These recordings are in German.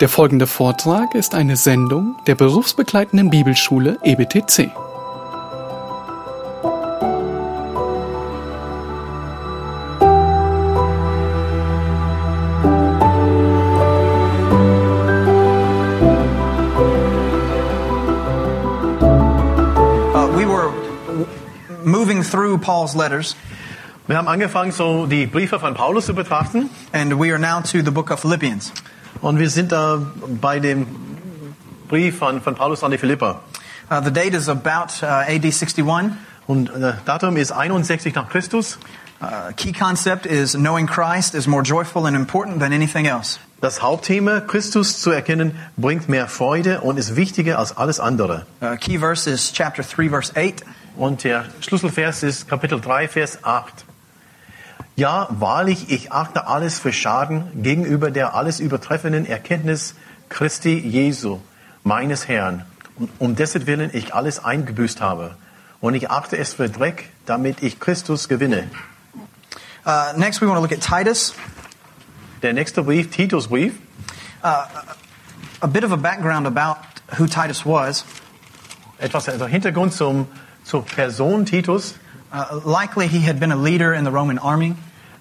Der folgende Vortrag ist eine Sendung der berufsbegleitenden Bibelschule EBTC. Uh, we were w- moving through Paul's letters, Wir haben angefangen, so die Briefe von Paulus zu betrachten. and we are now to the book of Philippians. Und wir sind da bei dem Brief von, von Paulus an die Philipper. Uh, the date is about uh, AD 61. Und äh, Datum ist 61 nach Christus. Uh, key concept is knowing Christ is more joyful and important than anything else. Das Hauptthema, Christus zu erkennen, bringt mehr Freude und ist wichtiger als alles andere. Uh, key verse is chapter 3, verse 8. Und der Schlüsselvers ist Kapitel 3, Vers 8. Ja, wahrlich, ich achte alles für Schaden gegenüber der alles übertreffenden Erkenntnis Christi Jesu, meines Herrn, um dessen Willen ich alles eingebüßt habe. Und ich achte es für Dreck, damit ich Christus gewinne. Uh, next, we want to look at Titus. Der nächste Brief, Titus Brief. A bit of a background about who Titus was. Etwas also Hintergrund zum, zur Person Titus. Uh, likely, he had been a leader in the Roman army.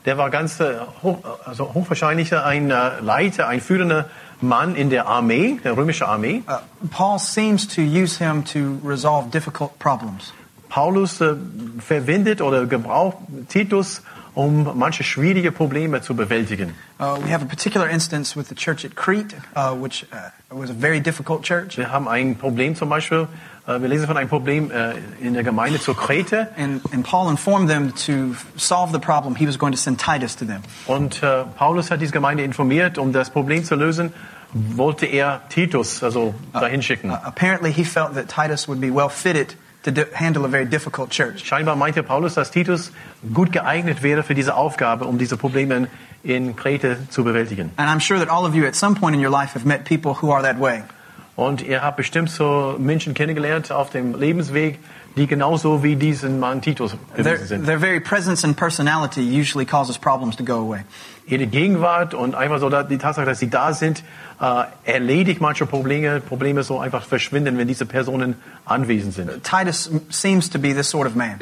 Der war ganz äh, hoch, also hochwahrscheinlich ein äh, Leiter, ein führender Mann in der Armee, der römischen Armee. Uh, Paul seems to use him to resolve difficult problems. Paulus äh, verwendet oder gebraucht Titus, um manche schwierige Probleme zu bewältigen. Uh, we have a particular instance with the church at Crete, uh, which uh, was a very difficult church. Wir haben ein Problem zum Beispiel, wir lesen von einem Problem äh, in der Gemeinde zur Krete And, and Paul informed them to solve the problem, he was going to send Titus to them. und äh, Paulus hat diese Gemeinde informiert, um das Problem zu lösen, wollte er Titus also dahin schicken. Uh, apparently, he felt that Titus would be well fitted to handle a very difficult church. Scheinbar meinte Paulus, dass Titus gut geeignet wäre für diese Aufgabe, um diese Probleme in Krete zu bewältigen. And I'm sure that all of you at some point in your life have met people who are that way. Und ihr habt bestimmt so Menschen kennengelernt auf dem Lebensweg, die genauso wie diesen Mann Titus Their, gewesen sind. their very presence and personality usually causes problems to go away. Ihre Gegenwart und einfach so die Tatsache, dass sie da sind, äh, erledigt manche Probleme, Probleme so einfach verschwinden, wenn diese Personen anwesend sind. Titus seems to be this sort of man.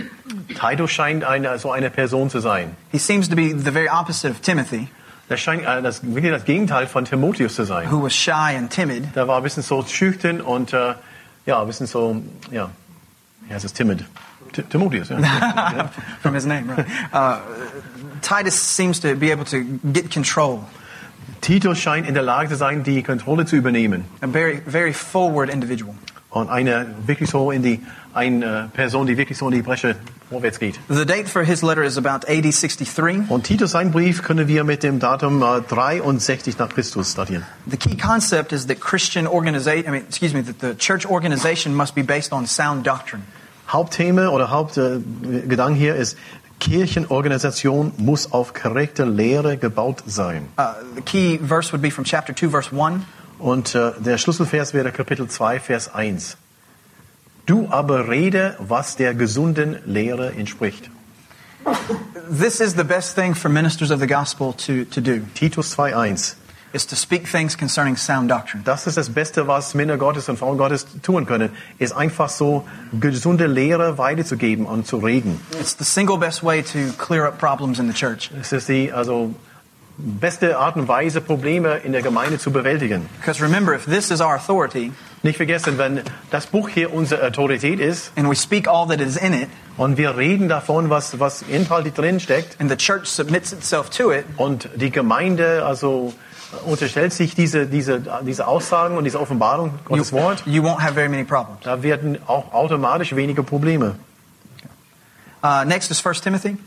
Titus scheint eine, so eine Person zu sein. He seems to be the very opposite of Timothy, Das scheint äh, das, wirklich das Gegenteil von Timotheus zu sein. who was shy and timid. Der war ein bisschen so schüchtern und äh, ja, ein bisschen so, ja, ja, es ist timid. Ti- Timotheus, ja. ja. from his name, right? Uh, Titus seems to be able to get control. Titus scheint in der Lage zu sein, die Kontrolle zu übernehmen. A very, very forward individual. Und eine wirklich so in die, eine Person, die wirklich so in die Bresche vorwärts geht. The date for his letter is about AD 63. Und Titus, sein Brief, können wir mit dem Datum äh, 63 nach Christus datieren. The key concept is that Christian organization, I mean, excuse me, that the church organization must be based on sound doctrine. Hauptthema oder Hauptgedanke hier ist, Kirchenorganisation muss auf korrekte Lehre gebaut sein. Uh, the key verse would be from chapter 2, verse 1. Und äh, der Schlüsselvers wäre Kapitel 2, Vers 1. Du aber rede, was der gesunden Lehre entspricht. This is the best thing for ministers of the gospel to, to do, Titus 2, 1. is to speak things concerning sound doctrine. Das ist das Beste, was Männer Gottes und Frauen Gottes tun können, ist einfach so gesunde Lehre weiterzugeben und zu reden. It's the single best way to clear up problems in the church. Es ist die also beste Art und Weise, Probleme in der Gemeinde zu bewältigen. Because remember, if this is our authority, Nicht vergessen, wenn das Buch hier unsere Autorität ist and we speak all that is in it, und wir reden davon, was, was inhaltlich drin steckt and the church submits itself to it, und die Gemeinde also unterstellt sich diese, diese, diese Aussagen und diese Offenbarung you, Gottes Wort, you won't have very many problems. da werden auch automatisch weniger Probleme. Uh, next is 1 Timothy.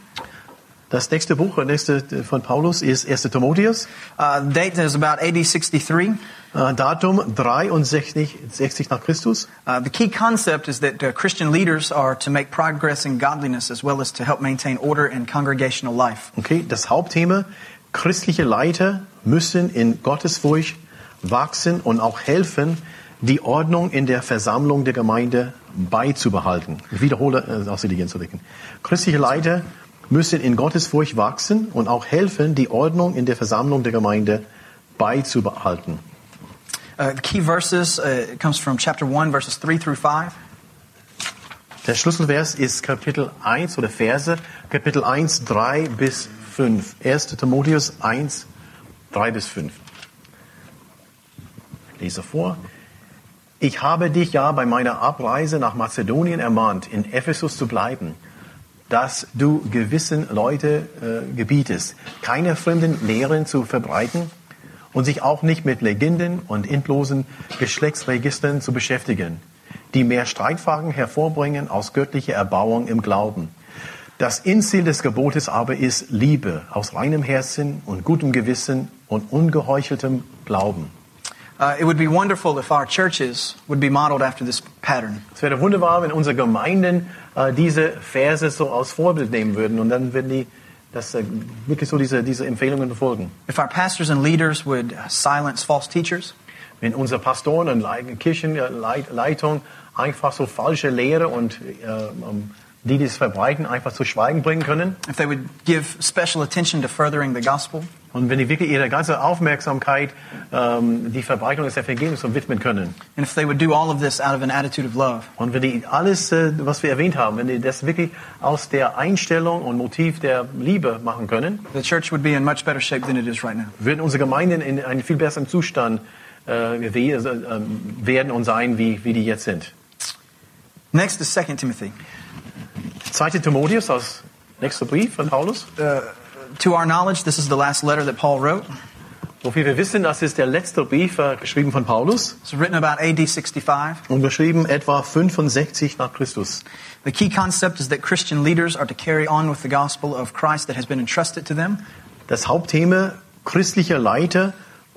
Das nächste Buch, das nächste von Paulus ist 1. Timotheus. Uh, date is about AD 63. Äh, Datum 63 60 nach Christus. Uh, the key concept is that uh, Christian leaders are to make progress in godliness as well as to help maintain order in congregational life. Okay, das Hauptthema, christliche Leiter müssen in Gottesfurcht wachsen und auch helfen, die Ordnung in der Versammlung der Gemeinde beizubehalten. Ich wiederhole äh, aus Intelligenz zu denken. Christliche Leiter müssen in Gottesfurcht wachsen und auch helfen, die Ordnung in der Versammlung der Gemeinde beizubehalten. Uh, the key verses uh, comes from chapter 1, verses 3 through 5. Der Schlüsselvers ist Kapitel 1 oder Verse, Kapitel 1, 3 bis 5. 1. Timotheus 1, 3 bis 5. Ich lese vor. Ich habe dich ja bei meiner Abreise nach Mazedonien ermahnt, in Ephesus zu bleiben, dass du gewissen Leute äh, gebietest, keine fremden Lehren zu verbreiten und sich auch nicht mit Legenden und endlosen Geschlechtsregistern zu beschäftigen, die mehr Streitfragen hervorbringen aus göttlicher Erbauung im Glauben. Das Endziel des Gebotes aber ist Liebe aus reinem Herzen und gutem Gewissen und ungeheucheltem Glauben. Uh, it would be wonderful if our churches would be modeled after this pattern. Es wäre wunderbar, wenn unsere Gemeinden äh, diese Verse so als Vorbild nehmen würden und dann würden die das äh, wirklich so diese, diese Empfehlungen befolgen. If our pastors and leaders would silence false teachers, Wenn unsere Pastoren und Lei- Kirchenleitung einfach so falsche Lehre und äh, ähm, die, die es verbreiten, einfach zu Schweigen bringen können if they would give special attention to furthering the gospel, und wenn die wirklich ihre ganze Aufmerksamkeit ähm, die Verbreitung des Evangeliums so widmen können and if they would do all of this out of an attitude of love, und wenn die alles, äh, was wir erwähnt haben, wenn die das wirklich aus der Einstellung und Motiv der Liebe machen können, the church would be in much better shape than it is right now. würden unsere Gemeinden in einen viel besseren Zustand äh, äh, ähm, werden und sein, wie, wie die jetzt sind. Next is 2 Timothy. 2. Timotheus, aus nächster Brief von Paulus. To our knowledge, this is the last letter that Paul wrote. So viel wir wissen, das ist der letzte Brief, äh, geschrieben von Paulus It's written about AD 65. und geschrieben etwa 65 nach Christus. The key concept is that Christian leaders are to carry on with the gospel of Christ that has been entrusted to them. Das Hauptthema christlicher Leiter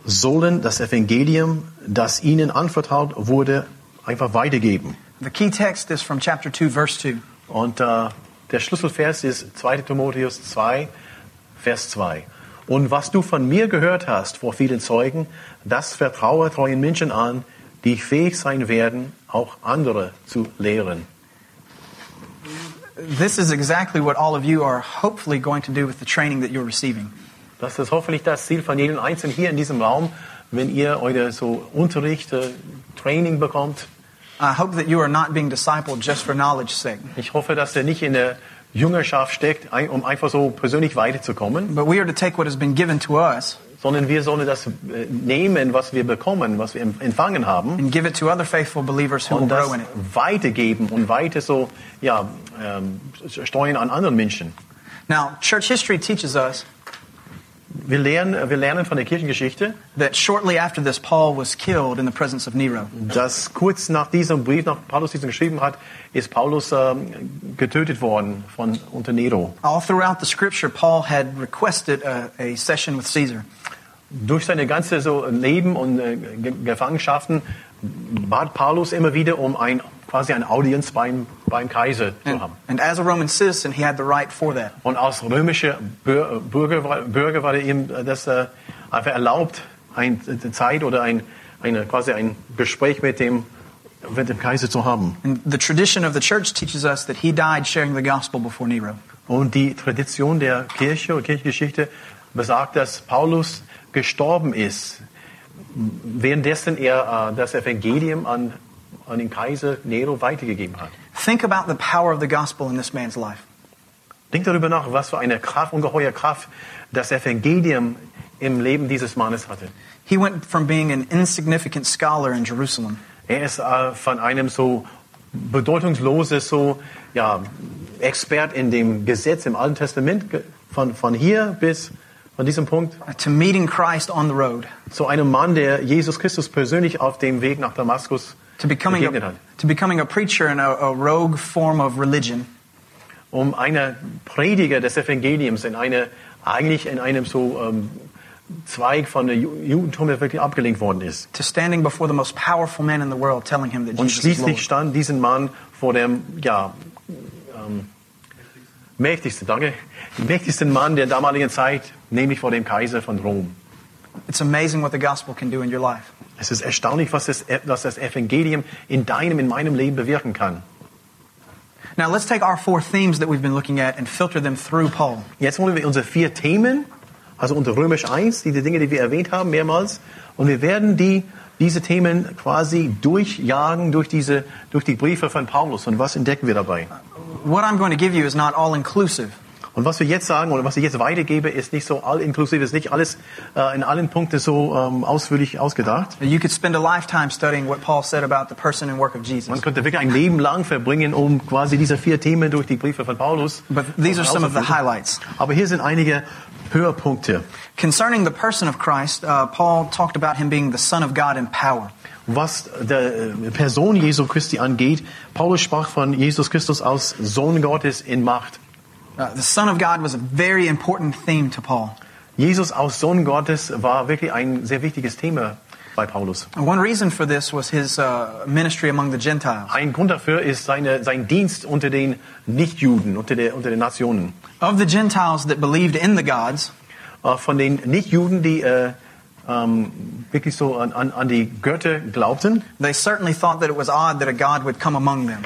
sollen das Evangelium, das ihnen anvertraut wurde, einfach weitergeben. The key text is from chapter 2, verse 2. Und äh, der Schlüsselvers ist 2. Timotheus 2, Vers 2. Und was du von mir gehört hast vor vielen Zeugen, das vertraue treuen Menschen an, die fähig sein werden, auch andere zu lehren. This is exactly what all of you are hopefully going to do with the training that you're receiving. Das ist hoffentlich das Ziel von jedem Einzelnen hier in diesem Raum, wenn ihr eure so Unterricht, äh, Training bekommt. I hope that you are not being discipled just for knowledge's sake, Ich hoffe, dass ihr nicht in der Jüngerschaft steckt, um einfach so persönlich weiterzukommen, but we are to take what has been given to us sondern wir sollen das äh, nehmen, was wir bekommen, was wir em- empfangen haben and give it to other faithful believers who will grow in it. weitergeben und weiter so ja, ähm, steuern an anderen Menschen. Now, church history teaches us Wir lernen, wir lernen von der Kirchengeschichte, that shortly after this, Paul was killed in the presence of Nero. dass kurz nach diesem Brief, nach Paulus diesen geschrieben hat, ist Paulus ähm, getötet worden von unter Nero. All throughout the scripture, Paul had requested a, a session with Caesar. Durch seine ganze so Leben und äh, Ge- Gefangenschaften bat Paulus immer wieder um ein quasi eine Audienz beim, beim Kaiser zu And, haben. and as a Roman citizen, he had the right for that. Und als römischer Bür- Bürger, war- Bürger war ihm das äh, einfach erlaubt, eine Zeit oder ein, eine, quasi ein Gespräch mit dem, mit dem Kaiser zu haben. And the tradition of the church teaches us that he died sharing the gospel before Nero. Und die Tradition der Kirche und Kirchengeschichte besagt, dass Paulus gestorben ist, währenddessen er äh, das Evangelium an, an den Kaiser Nero weitergegeben hat. Think about the power of the gospel in this man's life. Denk darüber nach, was für eine Kraft, ungeheure Kraft das Evangelium im Leben dieses Mannes hatte. He went from being an insignificant scholar in Jerusalem Er ist äh, von einem so bedeutungsloses so ja Expert in dem Gesetz im Alten Testament von von hier bis von diesem Punkt to meeting Christ on the road, zu einem Mann, der Jesus Christus persönlich auf dem Weg nach Damaskus to becoming begegnet a, hat, to becoming a preacher in a, a rogue form of religion, um einer Prediger des Evangeliums in eine eigentlich in einem so ähm, Zweig von der Ju- Judentum, der wirklich abgelehnt worden ist. to standing before the most powerful man in the world, telling him that Und Jesus is schließlich stand diesen Mann vor dem ja ähm, mächtigsten, danke, mächtigsten Mann der damaligen Zeit, nämlich vor dem Kaiser von Rom. It's amazing what the gospel can do in your life. Es ist erstaunlich, was das, was das Evangelium in deinem, in meinem Leben bewirken kann. Now let's take our four themes that we've been looking at and filter them through Paul. Jetzt wollen wir unsere vier Themen, also unter Römisch 1, die, die Dinge, die wir erwähnt haben, mehrmals, und wir werden die diese Themen quasi durchjagen durch diese, durch die Briefe von Paulus. Und was entdecken wir dabei? What I'm going to give you is not all inclusive. Und was wir jetzt sagen oder was ich jetzt weitergebe, ist nicht so all inklusive, ist nicht alles äh, in allen Punkten so ähm, ausführlich ausgedacht. You could spend a lifetime studying what Paul said about the person and work of Jesus. Man könnte wirklich ein Leben lang verbringen, um quasi diese vier Themen durch die Briefe von Paulus. But these are some of the highlights. Aber hier sind einige Höhepunkte. Concerning the person of Christ, uh, Paul talked about him being the Son of God in power. Was der äh, Person Jesu Christi angeht, Paulus sprach von Jesus Christus als Sohn Gottes in Macht. Uh, the Son of God was a very important theme to Paul. Jesus als Sohn Gottes war wirklich ein sehr wichtiges Thema bei Paulus. One reason for this was his uh, ministry among the Gentiles. Ein Grund dafür ist seine, sein Dienst unter den Nichtjuden, unter, der, unter den Nationen. Of the Gentiles that believed in the gods, Äh, Von den Nichtjuden, die äh, ähm, wirklich so an, an, an die Götter glaubten, they certainly thought that it was odd that a God would come among them.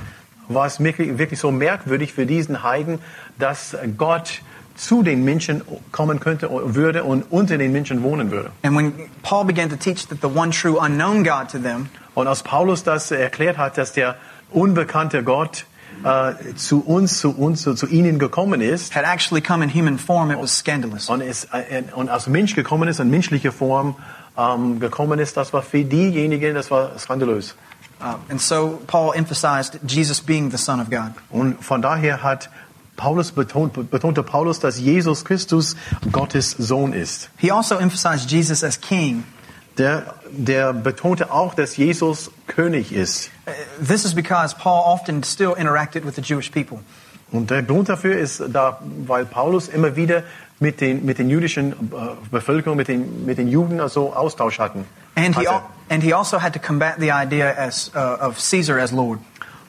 War es wirklich, wirklich so merkwürdig für diesen Heiden, dass Gott zu den Menschen kommen könnte würde und unter den Menschen wohnen würde. And when Paul began to teach that the one true unknown God to them Und als Paulus das erklärt hat, dass der unbekannte Gott äh, zu uns, zu uns, zu, zu ihnen gekommen ist had actually come in human form, it was scandalous. und, es, äh, und als Mensch gekommen ist, in menschlicher Form ähm, gekommen ist, das war für diejenigen, das war skandalös. Uh, and so Paul emphasized Jesus being the Son of God. Und von daher hat Paulus betont, betonte Paulus, dass Jesus Christus Gottes Sohn ist. He also emphasized Jesus as king. Der, der betonte auch, dass Jesus König ist. Uh, This is because Paul often still interacted with the Jewish people. Und der Grund dafür ist, da, weil Paulus immer wieder mit den, mit den jüdischen äh, Bevölkerung, mit den, mit den Juden also Austausch hatten. And he, hatte. al- and he also had to combat the idea as, uh, of Caesar as Lord.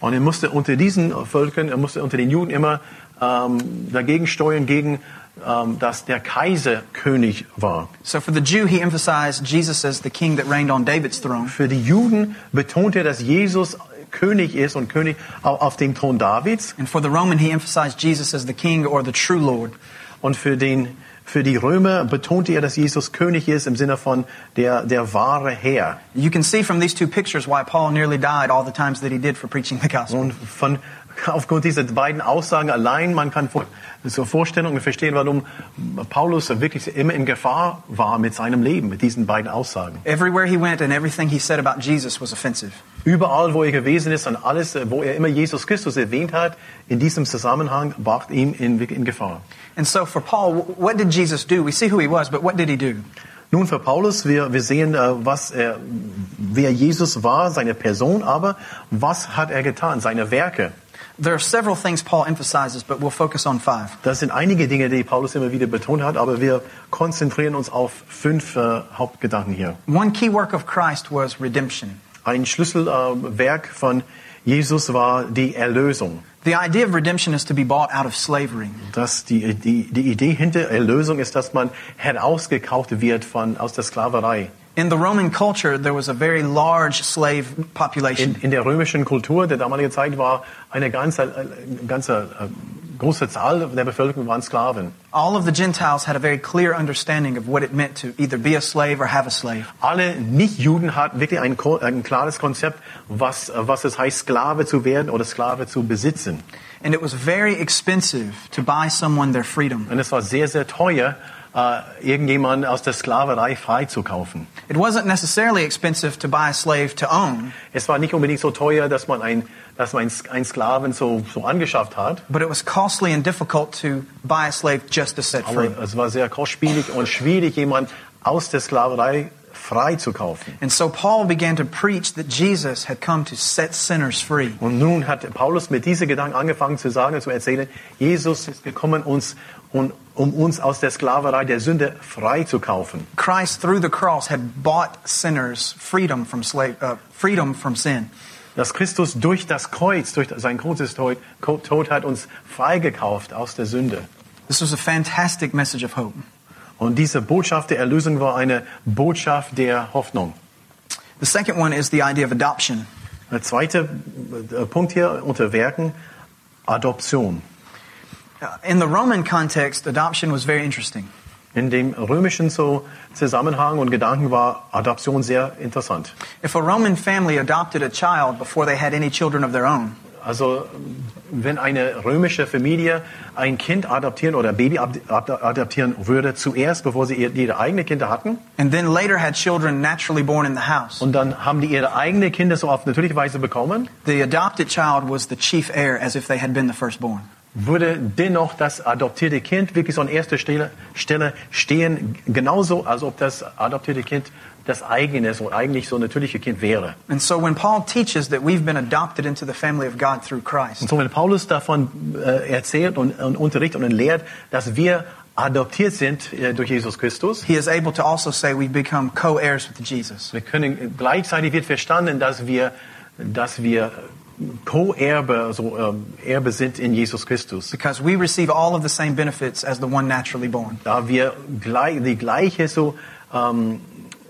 Und er musste unter diesen Völkern, er musste unter den Juden immer ähm, dagegen steuern, gegen, ähm, dass der Kaiser König war. So for the Jew, he emphasized Jesus as the king that reigned on David's throne. Für die Juden betonte er, dass Jesus König ist und König au- auf dem Thron Davids. And for the Roman, he emphasized Jesus as the king or the true Lord. Und für, den, für die Römer betonte er, dass Jesus König ist im Sinne von der, der wahre Herr. You can see from these two pictures why Paul nearly died all the times that he did for preaching the gospel. Und von, aufgrund dieser beiden Aussagen allein, man kann vor, so Vorstellungen verstehen, warum Paulus wirklich immer in Gefahr war mit seinem Leben, mit diesen beiden Aussagen. Everywhere he went and everything he said about Jesus was offensive. Überall, wo er gewesen ist und alles, wo er immer Jesus Christus erwähnt hat, in diesem Zusammenhang brachte ihn in, in Gefahr. And so for Paul, what did Jesus do? We see who he was, but what did he do? Nun für Paulus, wir, wir sehen, äh, was er, wer Jesus war, seine Person, aber was hat er getan, seine Werke. There are several things Paul emphasizes, but we'll focus on five. Das sind einige Dinge, die Paulus immer wieder betont hat, aber wir konzentrieren uns auf fünf äh, Hauptgedanken hier. One key work of Christ was redemption. Ein Schlüsselwerk äh, von Jesus war die Erlösung. The idea of redemption is to be bought out of slavery. Das, die, die, die Idee hinter Erlösung ist, dass man herausgekauft wird von, aus der Sklaverei. In the Roman culture, there was a very large slave population. In, in der römischen Kultur der damaligen Zeit war eine ganze, äh, ganze äh, große Zahl der Bevölkerung waren Sklaven. All of the Gentiles had a very clear understanding of what it meant to either be a slave or have a slave. Alle Nicht-Juden hatten wirklich ein, ein klares Konzept, was, was es heißt, Sklave zu werden oder Sklave zu besitzen. And it was very expensive to buy someone their freedom. Und es war sehr, sehr teuer, äh, irgendjemanden aus der Sklaverei freizukaufen. It wasn't necessarily expensive to buy a slave to own, Es war nicht unbedingt so teuer, dass man ein, dass man einen Sklaven so, so angeschafft hat, but it was costly and difficult to buy a slave just to set free. aber es war sehr kostspielig und schwierig, jemanden aus der Sklaverei freizukaufen. And so Paul began to preach that Jesus had come to set sinners free. Und nun hat Paulus mit diesen Gedanken angefangen zu sagen, zu erzählen, Jesus ist gekommen, uns, um, um uns aus der Sklaverei der Sünde freizukaufen. Christ through the cross had bought sinners freedom from slave, uh, freedom from sin. Dass Christus durch das Kreuz, durch sein Kreuzestod Tod hat uns freigekauft aus der Sünde. This was a fantastic message of hope. Und diese Botschaft der Erlösung war eine Botschaft der Hoffnung. The second one is the idea of adoption. Der zweite äh, Punkt hier unter Werken, Adoption. Uh, In the Roman context, adoption was very interesting. In dem römischen so Zusammenhang und Gedanken war Adoption sehr interessant. If a Roman family adopted a child before they had any children of their own, Also wenn eine römische Familie ein Kind adoptieren oder Baby ab- ab- adoptieren würde, zuerst, bevor sie ihr- ihre eigenen Kinder hatten, and then later had children naturally born in the house, und dann haben die ihre eigenen Kinder so auf natürliche Weise bekommen, the adopted child was the chief heir as if they had been the firstborn. Würde dennoch das adoptierte Kind wirklich so an erster Stelle, Stelle stehen, genauso als ob das adoptierte Kind das eigene, so eigentlich so natürliche Kind wäre. And so when Paul teaches that we've been adopted into the family of God through Christ, Und so wenn Paulus davon äh, erzählt und, und unterrichtet und lehrt, dass wir adoptiert sind äh, durch Jesus Christus, he is able to also say we become co-heirs with Jesus. wir können gleichzeitig wird verstanden, dass wir, dass wir Co-Erbe, so ähm, Erbe sind in Jesus Christus. Because we receive all of the same benefits as the one naturally born. Da wir gleich, die gleiche so ähm,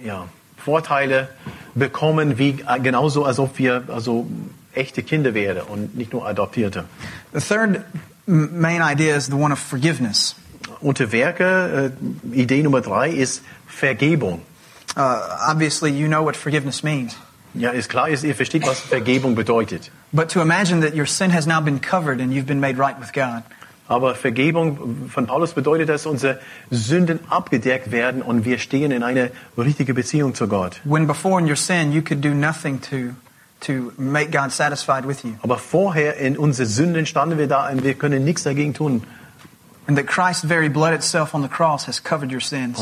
ja, Vorteile bekommen, wie äh, genauso als ob wir also echte Kinder wären und nicht nur Adoptierte. The third main idea is the one of forgiveness. Unter Werke, äh, Idee Nummer drei ist Vergebung. Uh, obviously, you know what forgiveness means. Ja, ist klar, ist, ihr versteht, was Vergebung bedeutet. But to imagine that your sin has now been covered and you've been made right with God, Aber Vergebung von Paulus bedeutet, dass unsere Sünden abgedeckt werden und wir stehen in eine richtige Beziehung zu Gott. when before in your sin you could do nothing to, to make God satisfied with you, Aber vorher in unsere Sünden standen wir da und wir können nichts dagegen tun. Und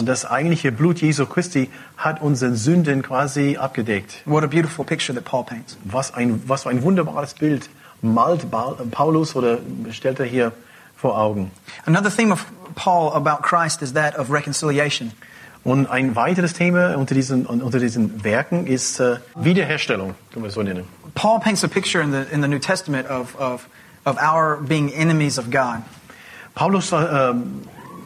das eigentliche Blut Jesu Christi hat unsere Sünden quasi abgedeckt. What a beautiful picture that Paul paints. Was ein, was für ein wunderbares Bild malt Paulus oder stellt er hier vor Augen. Another theme of Paul about Christ is that of reconciliation. Und ein weiteres Thema unter diesen, unter diesen Werken ist äh, Wiederherstellung, können wir es so nennen. Paul paints a picture in the, in the New Testament of, of, of our being enemies of God. Paulus äh,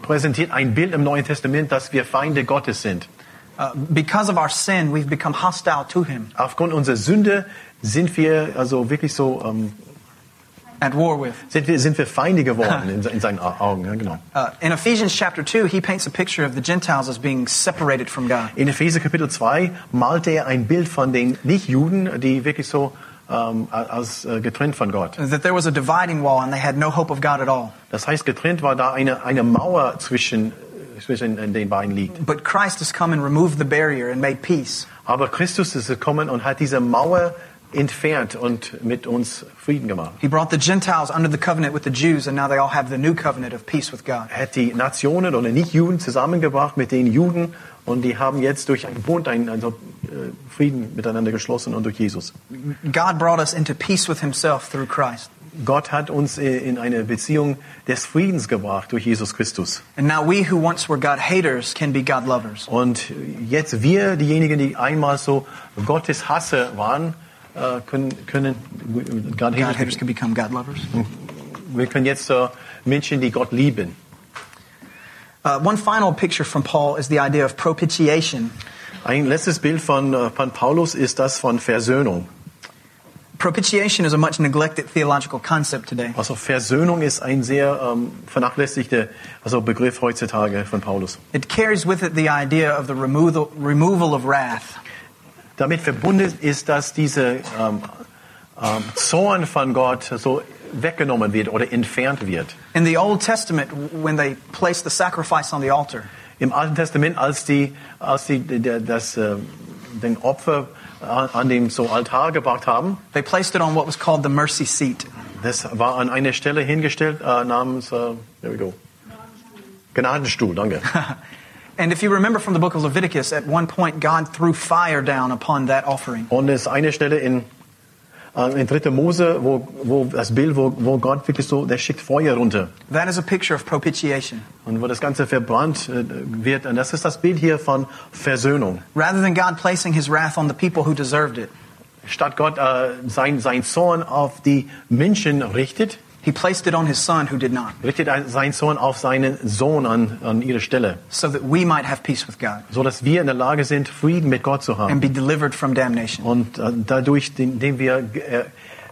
präsentiert ein Bild im Neuen Testament, dass wir Feinde Gottes sind. Uh, because of our sin, we've become hostile to him, Aufgrund unserer Sünde sind wir also wirklich so ähm, at war with. sind wir sind wir Feinde geworden in, in seinen Au- Augen. Ja, genau. Uh, in Ephesians chapter 2, he paints a picture of the Gentiles as being separated from God. In Epheser Kapitel 2 malte er ein Bild von den Nicht-Juden, die wirklich so ähm, als äh, getrennt von Gott. That there was a dividing wall and they had no hope of God at all. Das heißt, getrennt war da eine, eine Mauer zwischen, äh, zwischen den beiden liegt. But Christ has come and removed the barrier and made peace. Aber Christus ist gekommen und hat diese Mauer entfernt und mit uns Frieden gemacht. He brought the Gentiles under the covenant with the Jews, and now they all have the new covenant of peace with God. Er hat die Nationen oder Nicht-Juden zusammengebracht mit den Juden und die haben jetzt durch einen Bund einen, also, äh, Frieden miteinander geschlossen und durch Jesus. God brought us into peace with himself through Christ. Gott hat uns äh, in eine Beziehung des Friedens gebracht durch Jesus Christus. And now we who once were God haters can be God lovers. Und jetzt wir, diejenigen, die einmal so Gottes Hasse waren, äh, können, können God God haters can become God lovers. wir können jetzt Menschen, die Gott lieben. Uh, one final picture from Paul is the idea of propitiation. Ein letztes Bild von, äh, von Paulus ist das von Versöhnung. Propitiation is a much neglected theological concept today. Also Versöhnung ist ein sehr ähm, vernachlässigter also Begriff heutzutage von Paulus. It carries with it the idea of the removal, removal of wrath. Damit verbunden ist, dass dieser ähm, ähm, Zorn von Gott so weggenommen wird oder entfernt wird. In the Old Testament, when they placed the sacrifice on the altar, Im Alten Testament, als die, als die das, äh, den Opfer an, an dem so Altar gebracht haben, they placed it on what was called the mercy seat. das war an einer Stelle hingestellt äh, namens, äh, there we go, Gnadenstuhl, danke. And if you remember from the book of Leviticus, at one point God threw fire down upon that offering. Und es eine Stelle in, äh, in 3. Mose, wo, wo das Bild, wo, wo Gott wirklich so, der schickt Feuer runter. That is a picture of propitiation. Und wo das Ganze verbrannt äh, wird. Und das ist das Bild hier von Versöhnung. Rather than God placing his wrath on the people who deserved it, Statt Gott äh, sein, sein Zorn auf die Menschen richtet, he placed it on his son who did not, richtet er sein Zorn auf seinen Sohn an, an ihre Stelle. so that we might have peace with God So dass wir in der Lage sind, Frieden mit Gott zu and haben. be delivered from damnation. Und äh, dadurch, indem wir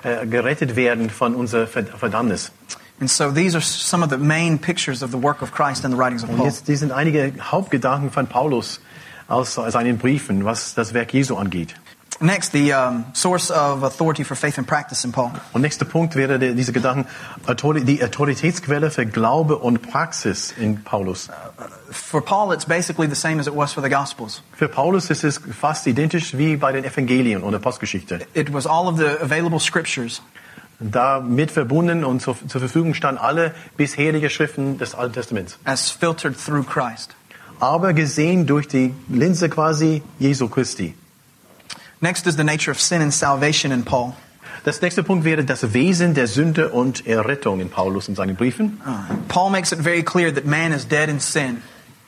äh, äh, gerettet werden von unserer Ver- Verdammnis. And so these are some of the main pictures of the work of Christ in the writings of Und Paul. jetzt, die sind einige Hauptgedanken von Paulus aus seinen Briefen, was das Werk Jesu angeht. Next, the um, source of authority for faith and practice in Paul. Und nächster Punkt wäre der, diese Gedanken, die Autoritätsquelle für Glaube und Praxis in Paulus. For Paul, it's basically the same as it was for the Gospels. Für Paulus ist es fast identisch wie bei den Evangelien und der Postgeschichte. It was all of the available scriptures Damit verbunden und zur, zur Verfügung standen alle bisherigen Schriften des Alten Testaments. as filtered through Christ. Aber gesehen durch die Linse quasi Jesu Christi. Next is the nature of sin and salvation in Paul. Das nächste Punkt wäre das Wesen der Sünde und Errettung in Paulus in seinen Briefen. Ah. Paul makes it very clear that man is dead in sin.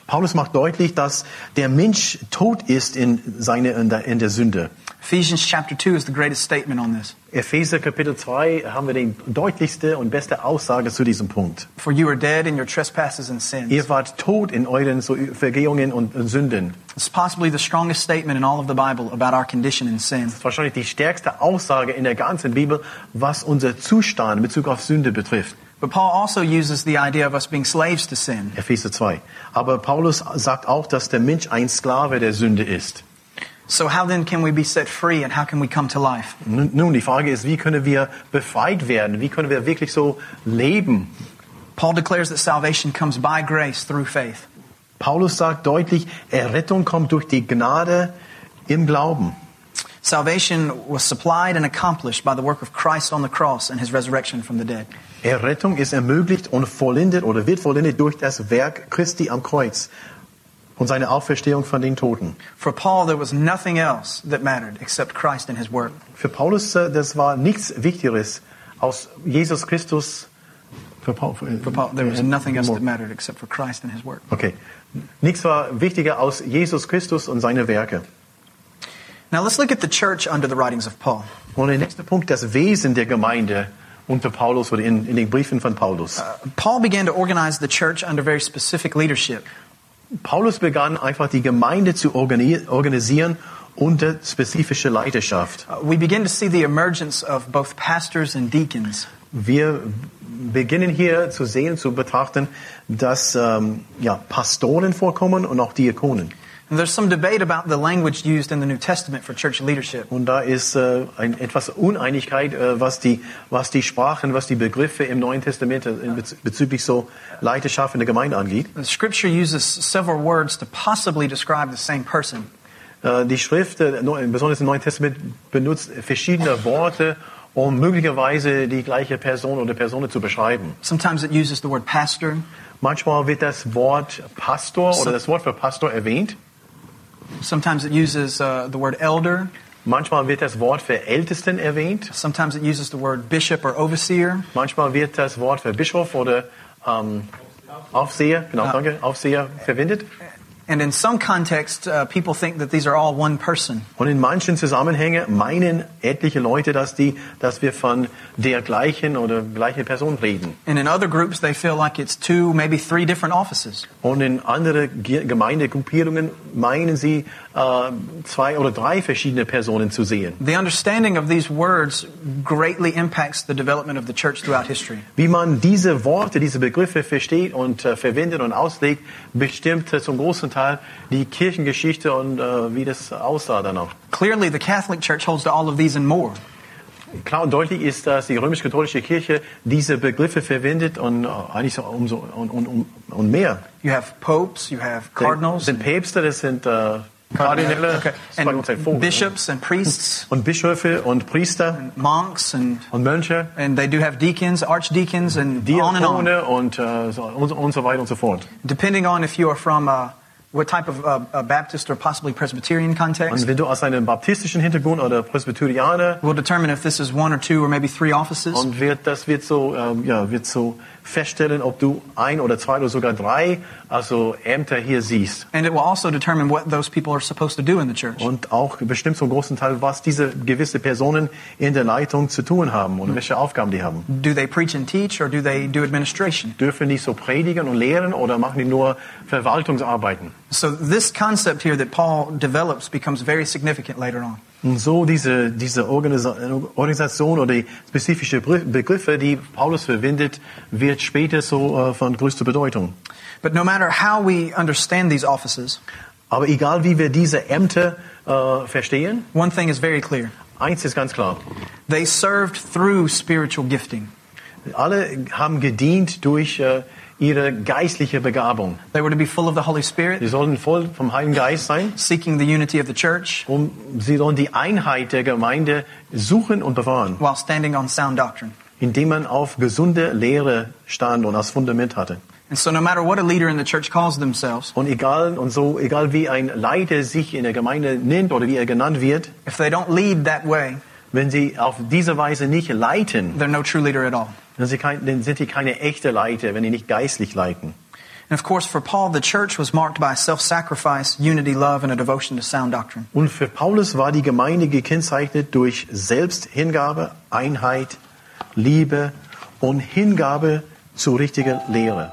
Paulus macht deutlich, dass der Mensch tot ist in, seine, in, der, in der Sünde. Ephesians chapter 2 is the greatest statement on this. Epheser Kapitel 2 haben wir die deutlichste und beste Aussage zu diesem Punkt. For you are dead in your trespasses and sins. Ihr wart tot in euren Vergehungen und Sünden. It's possibly the strongest statement in all of the Bible about our condition in sin. Das ist wahrscheinlich die stärkste Aussage in der ganzen Bibel, was unser Zustand in Bezug auf Sünde betrifft. But Paul also uses the idea of us being slaves to sin. Epheser 2. Aber Paulus sagt auch, dass der Mensch ein Sklave der Sünde ist. So how then can we be set free and how can we come to life? Nun, die Frage ist, wie können wir befreit werden? Wie können wir wirklich so leben? Paul declares that salvation comes by grace through faith. Paulus sagt deutlich, Errettung kommt durch die Gnade im Glauben. Salvation was supplied and accomplished by the work of Christ on the cross and his resurrection from the dead. Errettung ist ermöglicht und vollendet oder wird vollendet durch das Werk Christi am Kreuz und seine Auferstehung von den Toten. For Paul, there was nothing else that mattered except Christ and his work. Für Paulus, äh, das war nichts Wichtigeres aus Jesus Christus. Für Paul, für, For Paul, there was äh, nothing else that mattered except for Christ and his work. Okay. Nichts war wichtiger aus Jesus Christus und seine Werke. Now let's look at the church under the writings of Paul. Und der nächste Punkt, das Wesen der Gemeinde unter Paulus oder in, in den Briefen von Paulus. Paul began to organize the church under very specific leadership. Paulus begann einfach die Gemeinde zu organi- organisieren unter spezifischer Leiterschaft. Uh, we begin to see the emergence of both pastors and deacons. Wir beginnen hier zu sehen, zu betrachten, dass ähm, ja, Pastoren vorkommen und auch Diakonen. And there's some debate about the language used in the New Testament for church leadership. Und da ist äh, ein, etwas Uneinigkeit, äh, was, die, was die Sprachen, was die Begriffe im Neuen Testament äh, bez- bezüglich so Leiterschaft in der Gemeinde angeht. The scripture uses several words to possibly describe the same person. Äh, die Schrift, äh, besonders im Neuen Testament, benutzt verschiedene Worte, um möglicherweise die gleiche Person oder Personen zu beschreiben. Sometimes it uses the word pastor. Manchmal wird das Wort Pastor oder das Wort für Pastor erwähnt. Sometimes it uses uh, the word elder. Manchmal wird das Wort für Ältesten erwähnt. Sometimes it uses the word bishop or overseer. Manchmal wird das Wort für Bischof oder ähm, Aufseher, genau, danke, Aufseher verwendet. And in some contexts, uh, people think that these are all one person. Und in manchen Zusammenhängen meinen etliche Leute, dass, die, dass wir von der gleichen oder gleichen Person reden. And in other groups, they feel like it's two, maybe three different offices. Und in andere Gemeindegruppierungen meinen sie, äh, zwei oder drei verschiedene Personen zu sehen. The understanding of these words greatly impacts the development of the church throughout history. Wie man diese Worte, diese Begriffe versteht und äh, verwendet und auslegt, bestimmt äh, zum großen Teil die Kirchengeschichte und wie das aussah dann auch. Clearly, the Catholic Church holds to all of these and more. Klar und deutlich ist, dass die römisch-katholische Kirche diese Begriffe verwendet und eigentlich so umso und, und, und mehr. You have popes, you have cardinals, Das sind Päpste, das sind äh, Kardinäle, okay, das war uns and bishops and priests, und Bischöfe und Priester monks, and und Mönche, and they do have deacons, archdeacons, and on and on. Diakone und, äh, so, und, und so weiter und so fort. Depending on if you are from uh, what type of uh, a Baptist or possibly Presbyterian context, Und wenn du aus einem baptistischen Hintergrund oder Presbyterianer will determine if this is one or two or maybe three offices. und wird, das wird so, ähm, ja, wird so feststellen, ob du ein oder zwei oder sogar drei also Ämter hier siehst. And it will also determine what those people are supposed to do in the church. Und auch bestimmt zum großen Teil, was diese gewisse Personen in der Leitung zu tun haben und welche Aufgaben die haben. Do they preach and teach or do they do administration? Dürfen die so predigen und lehren oder machen die nur Verwaltungsarbeiten? So this concept here that Paul develops becomes very significant later on. Und so diese, diese Organisa Organisation oder die spezifische Begriffe, die Paulus verwendet, wird später so äh, von größter Bedeutung. But no matter how we understand these offices, Aber egal wie wir diese Ämter äh, verstehen, one thing is very clear. eins ist ganz klar. They served through spiritual gifting. Alle haben gedient durch äh, ihre geistliche Begabung. They were to be full of the Holy Sie Spirit, sollen voll vom Heiligen Geist sein. seeking the unity of the church Um, sie sollen die Einheit der Gemeinde suchen und bewahren, while standing on sound doctrine. indem man auf gesunde Lehre stand und als Fundament hatte. And so no matter what a leader in the church calls themselves, Und egal und so egal wie ein Leiter sich in der Gemeinde nennt oder wie er genannt wird, if they don't lead that way, wenn sie auf diese Weise nicht leiten, they're no true leader at all. dann sind sie keine echte Leiter, wenn sie nicht geistlich leiten. And of course, for Paul, the church was marked by self-sacrifice, unity, love, and a devotion to sound doctrine. Und für Paulus war die Gemeinde gekennzeichnet durch Selbsthingabe, Einheit, Liebe und Hingabe zu richtiger Lehre.